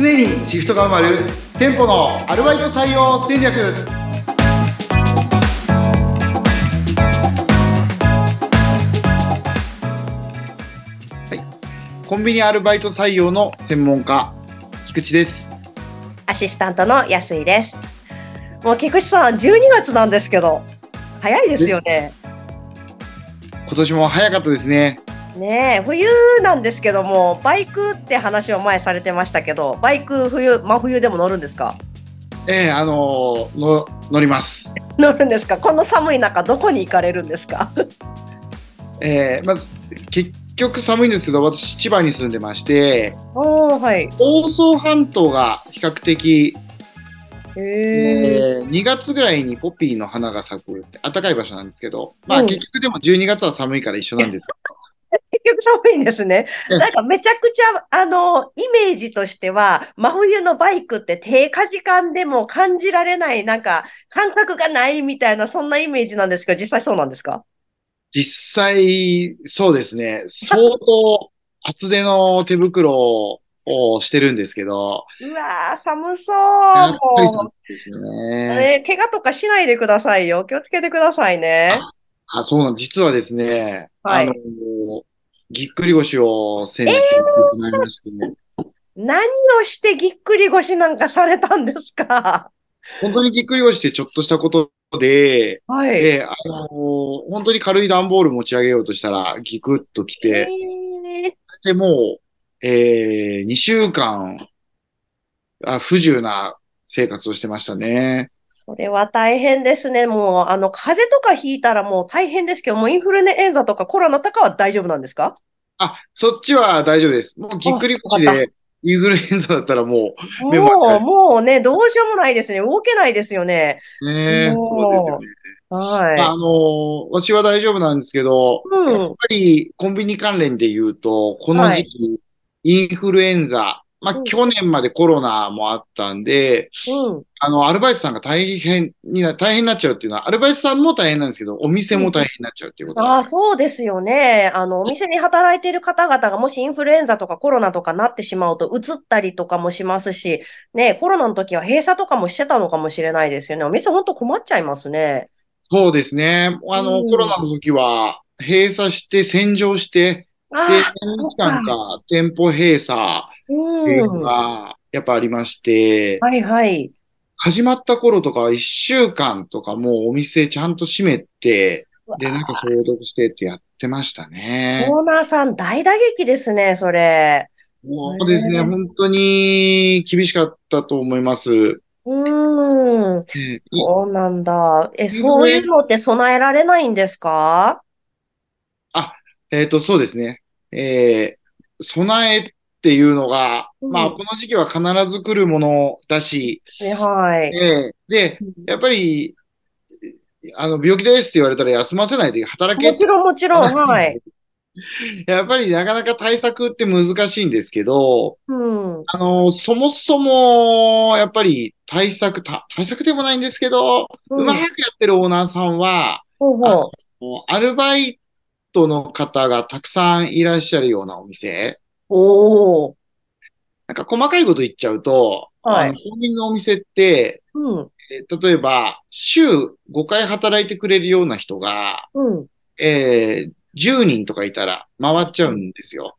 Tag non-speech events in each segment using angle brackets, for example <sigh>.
常にシフトが埋まる店舗のアルバイト採用戦略はいコンビニアルバイト採用の専門家菊池ですアシスタントの安井です。もう菊池さん、12月なんですけど、早いですよね。今年も早かったですねねえ、冬なんですけども、バイクって話を前されてましたけど、バイク冬、真冬でも乗るんですか？ええあのーの乗ります。<laughs> 乗るんですか？この寒い中、どこに行かれるんですか？<laughs> ええまず結局寒いんですけど私千葉に住んでましておー、はい。房総半島が比較的へえ。えー2月ぐらいにポピーの花が咲くって暖かい場所なんですけど、まあうん。結局でも12月は寒いから一緒なんです結局寒いんですね。うんなんかめちゃくちゃ、あの、イメージとしては、真冬のバイクって低下時間でも感じられない、なんか感覚がないみたいな、そんなイメージなんですけど、実際そうなんですか？実際、そうですね、相当厚手の手袋をしてるんですけど、うわー、寒そう。やっぱりも寒いですう、ね。ね、怪我とかしないでくださいよ。気をつけてくださいね。あ、そうなん、実はですね、はいあの、ぎっくり腰を先日やってしまいまして、何をしてぎっくり腰なんかされたんですか？本当にぎっくり腰ってちょっとしたことで、はい。で、あの本当に軽い段ボール持ち上げようとしたら、ギクッときえて、ーで、もう、えー、2週間、あ不自由な生活をしてましたね。それは大変ですね。もう、あの、風邪とかひいたらもう大変ですけど、もうインフルエンザとかコロナとかは大丈夫なんですか？あ、そっちは大丈夫です。もうぎっくり腰で、インフルエンザだったらもも目もう、いもうね、どうしようもないですね。動けないですよね。う、ね、もうそうですよね。あはの、私は大丈夫なんですけど、い。うん。やっぱりコンビニ関連で言うと、この時期、インフルエンザ、まあ、うん去年までコロナもあったんで、うん。あの、アルバイトさんが大変にな、大変になっちゃうっていうのは、アルバイトさんも大変なんですけど、お店も大変になっちゃうっていうことああ、そうですよね。あの、お店に働いている方々がもしインフルエンザとかコロナとかなってしまうと、移ったりとかもしますし、ね、コロナの時は閉鎖とかもしてたのかもしれないですよね。お店本当困っちゃいますね。そうですね。あの、うんコロナの時は、閉鎖して、洗浄して、あで、あ、何日間か。か店舗閉鎖っていうのうん。が、やっぱありまして、はいはい。始まった頃とかは一週間とかもうお店ちゃんと閉めて、で、なんか消毒してってやってましたね。オーナーさん大打撃ですね、それ。そうですね。ね本当に厳しかったと思います。うーん。そうなんだ。え、そういうのって備えられないんですか？えっと、そうですね。えー備えっていうのが、うんまあ、この時期は必ず来るものだし、ねはい。えーで、やっぱり、あの、病気ですって言われたら休ませないで働けもちろんもちろん、はい。<laughs> やっぱりなかなか対策って難しいんですけど、うん。あの、そもそも、やっぱり対策、た対策でもないんですけど、うまくやってるオーナーさんは、ほうほうアルバイトの方がたくさんいらっしゃるようなお店、おー。なんか細かいこと言っちゃうと、はいあのコンビニのお店って、うん。えー例えば、週5回働いてくれるような人が、うん。えー10人とかいたら回っちゃうんですよ。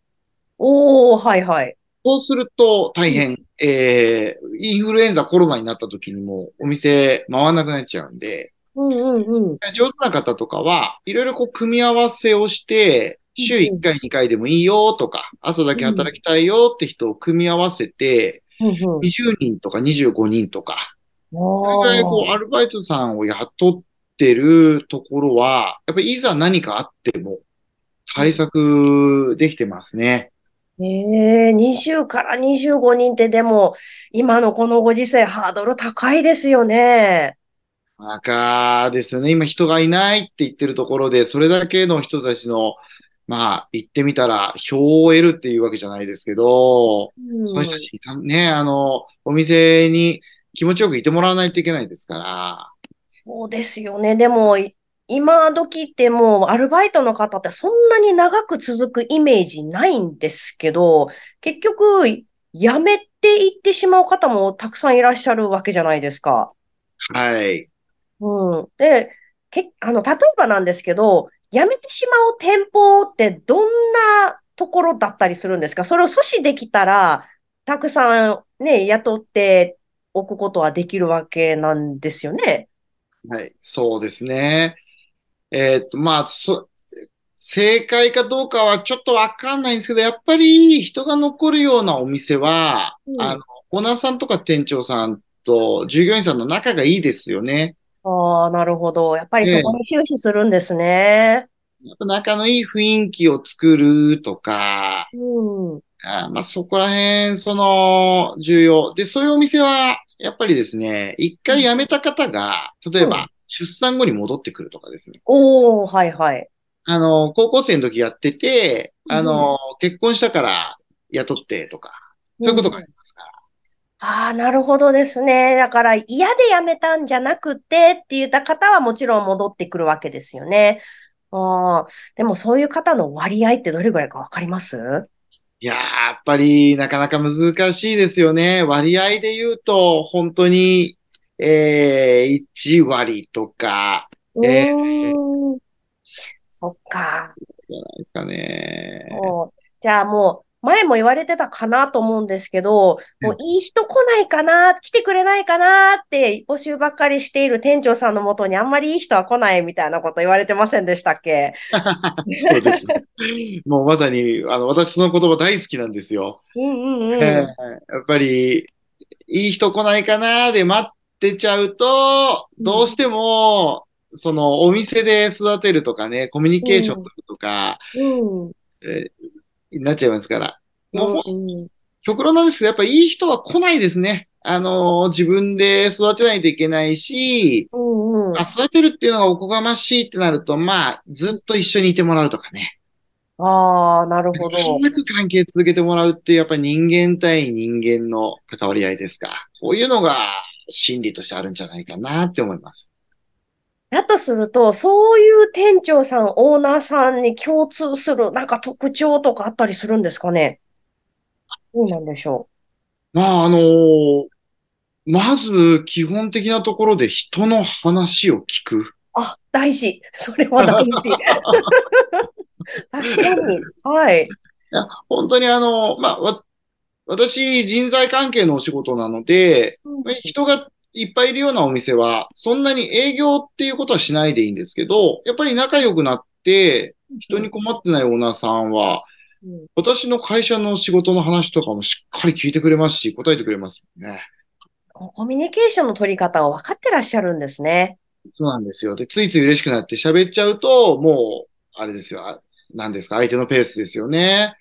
おー、はいはい。そうすると大変、えーインフルエンザ、コロナになった時にもお店回らなくなっちゃうんで、うんうんうん。上手な方とかは、いろいろこう組み合わせをして、週うん1回、2回でもいいよとか、朝だけ働きたいよって人を組み合わせて、うんうん。20人とか25人とか、それおぐらいこう、ー。アルバイトさんを雇ってるところは、やっぱりいざ何かあっても、対策できてますね。ええ20から25人ってでも、今のこのご時世ハードル高いですよね。なかなかですね。今人がいないって言ってるところで、それだけの人たちの、まあ、言ってみたら、票を得るっていうわけじゃないですけど、うんその人たちにたね、あの、お店に気持ちよくいてもらわないといけないですから、そうですよね。でも、い今時ってもうアルバイトの方ってそんなに長く続くイメージないんですけど、結局、辞めていってしまう方もたくさんいらっしゃるわけじゃないですか。はい。うん。で、け、あの、例えばなんですけど、辞めてしまう店舗ってどんなところだったりするんですか？それを阻止できたら、たくさんね、雇っておくことはできるわけなんですよね。はい。そうですね。えーっと、まあ、そ、正解かどうかはちょっとわかんないんですけど、やっぱり人が残るようなお店は、うん。あの、オーナーさんとか店長さんと従業員さんの仲がいいですよね。ああ、なるほど。やっぱりそこで、に終始するんですね。やっぱ仲のいい雰囲気を作るとか、うん。あ、まあ、そこら辺、その、重要。で、そういうお店は、やっぱりですね、一うん。回辞めた方が、例えうんば、出産後に戻ってくるとかですね。おー、はいはい。あの、高校生の時やってて、あうんうん。の、結婚したから雇ってとか、そういうことがあり。ますから。ああ、なるほどですね。だから嫌で辞めたんじゃなくてって言った方はもちろん戻ってくるわけですよね。ああ、でもそういう方の割合ってどれぐらいかわかります？いやー、やっぱり、なかなか難しいですよね。割合で言うと、本当に、えー、1割とか、うえーん、そっか。ー、じゃないですかね。じゃあもう、前も言われてたかなと思うんですけど、もういい人来ないかな、来てくれないかなって募集ばっかりしている店長さんのもとにあんまりいい人は来ないみたいなこと言われてませんでしたっけ？<laughs> そうですね。もうまさに、あの、私その言葉大好きなんですよ。うんえーうんうん。やっぱり、いい人来ないかなで待ってちゃうと、どうしても、そのお店で育てるとかね、コミュニケーションうん、とか、うん、うん、えーなっちゃいますから。もう極論なんですけど、やっぱいい人は来ないですね。あのー自分で育てないといけないし、うん、うあ、育てるっていうのがおこがましいってなると、まあ、ずっん。と一緒にいてもらうとかね。ああ、なるほど。長く関係続けてもらうっていう、やっぱり人間対人間の関わり合いですか。こういうのが心理としてあるんじゃないかなって思います。だとすると、そういう店長さん、オーナーさんに共通する、なんか特徴とかあったりするんですかね？どうなんでしょまあ、あのーまず基本的なところで人の話を聞く。う。あ、大事。それは大事。<laughs> 確かに。はい。いや、本当にあの、まあ、わ私、人材関係のお仕事なので、うん人がいっぱいいるようなお店は、そんなに営業っていうことはしないでいいんですけど、やっぱり仲良くなって、人にうん困ってないオーナーさんは、うん私の会社の仕事の話とかもしっかり聞いてくれますし、答えてくれますね。コミュニケーションの取り方を分かってらっしゃるんですね。そうなんですよ。で、ついつい嬉しくなって喋っちゃうと、もう、あれですよ。あ何ですか？相手のペースですよね。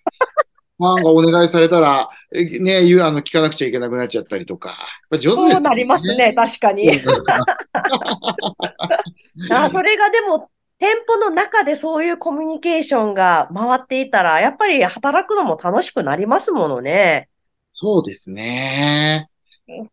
なんかお願いされたら、えね、言う、あの、聞かなくちゃいけなくなっちゃったりとか。上手ですよそうなりますね。ね。確かに。あ、それがでも、店舗の中でそういうコミュニケーションが回っていたら、やっぱり働くのも楽しくなりますものね。そうですね。やっ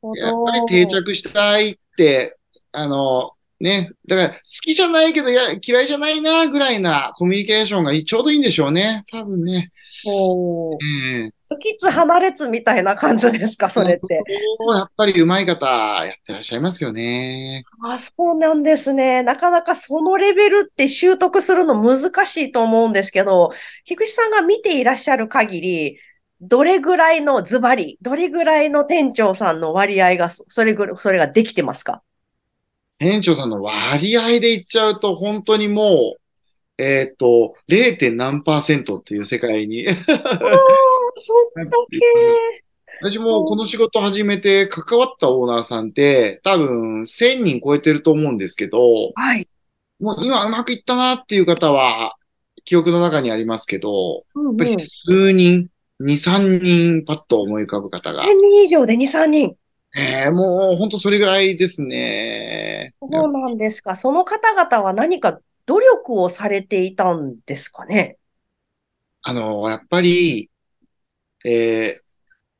ぱり定ど。着したいって、あの、ね、だから好きじゃないけど、いや、嫌いじゃないな、ぐらいなコミュニケーションがいちょうどいいんでしょうね。多分ね。おー。ええ不吉離れつみたいな感じですか、そそれって。こやっぱり上手い方やってらっしゃいますよね。あ、そうなんですね。なかなかそのレベルって習得するの難しいと思うんですけど、菊池さんが見ていらっしゃる限り、どれぐらいのズバリ、どれぐらいの店長さんの割合が、そそれぐらい、それができてますか？店長さんの割合で言っちゃうと、本当にもう、えっと、0. 点何パーセントっていう世界に <laughs> そっだていくけ。私もこの仕事始めて関わったオーナーさんって多分1000人超えてると思うんですけど、はい。もう今うまくいったなっていう方は記憶の中にありますけど、やっぱりうんうん。数人、2、3人パッと思い浮かぶ方が、1000人以上で2、3人。えー、もう本当それぐらいですね。そうなんですか。その方々は何か努力をされていたんですかね？あの、やっぱり、えー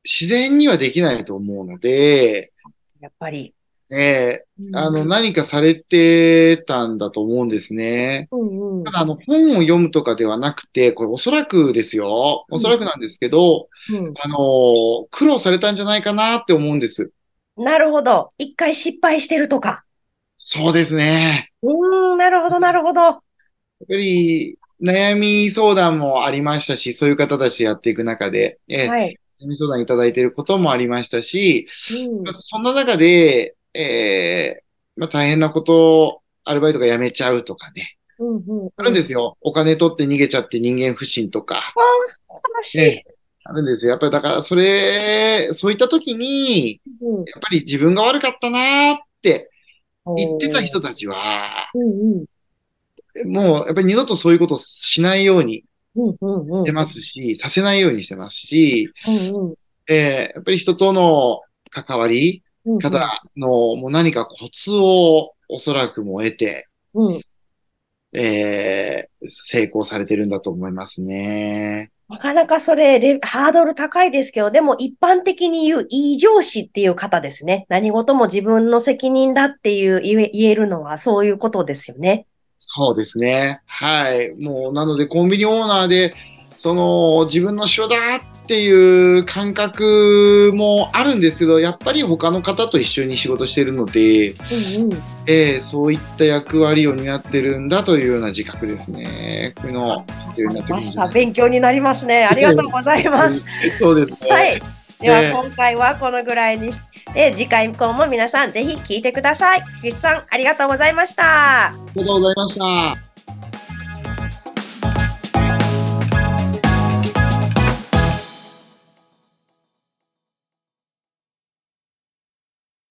自然にはできないと思うので、やっぱり。えうんーあの、何かされてたんだと思うんですね。うんうんただ、あの、本を読むとかではなくて、これおそらくですよ。おそらくなんですけど、うんあの、苦労されたんじゃないかなって思うんです。なるほど。一回失敗してるとか。そうですね。うーん、なるほど、なるほど。やっぱり、悩み相談もありましたし、そういう方たちやっていく中で、えーはい。悩み相談いただいていることもありましたし、うんまあそんな中で、えーまあ、大変なこと、アルバイトが辞めちゃうとかね。うんうんあるんですよ。お金取って逃げちゃって人間不信とか。悲しい。ねあるんですよ。やっぱりだから、それ、そういった時に、うん。やっぱり自分が悪かったなーって言ってた人たちは、うんうん。もうやっぱり二度とそういうことしないようにうんうんうん。してますし、させないようにしてますし、うんうん。えーやっぱり人との関わりうん方のもう何かコツをおそらくも得て、うん。えー成功されてるんだと思いますね。なかなかそれ、ハードル高いですけど、でも一般的に言う異上司っていう方ですね。何事も自分の責任だっていう言え言えるのはそういうことですよね。そうですね。はい。もう、なので、コンビニオーナーで、その、自分の仕事だっていう感覚もあるんですけど、やっぱり他の方と一緒に仕事してるので、うんうん。えーそういった役割を担ってるんだというような自覚ですね。こういうの勉強になりますね。ありがとうございます。<laughs> そうですね。はい。では、ええ今回はこのぐらいにして、次回以降も皆さんぜひ聞いてください。菊池さん、ありがとうございました。ありがとうございました。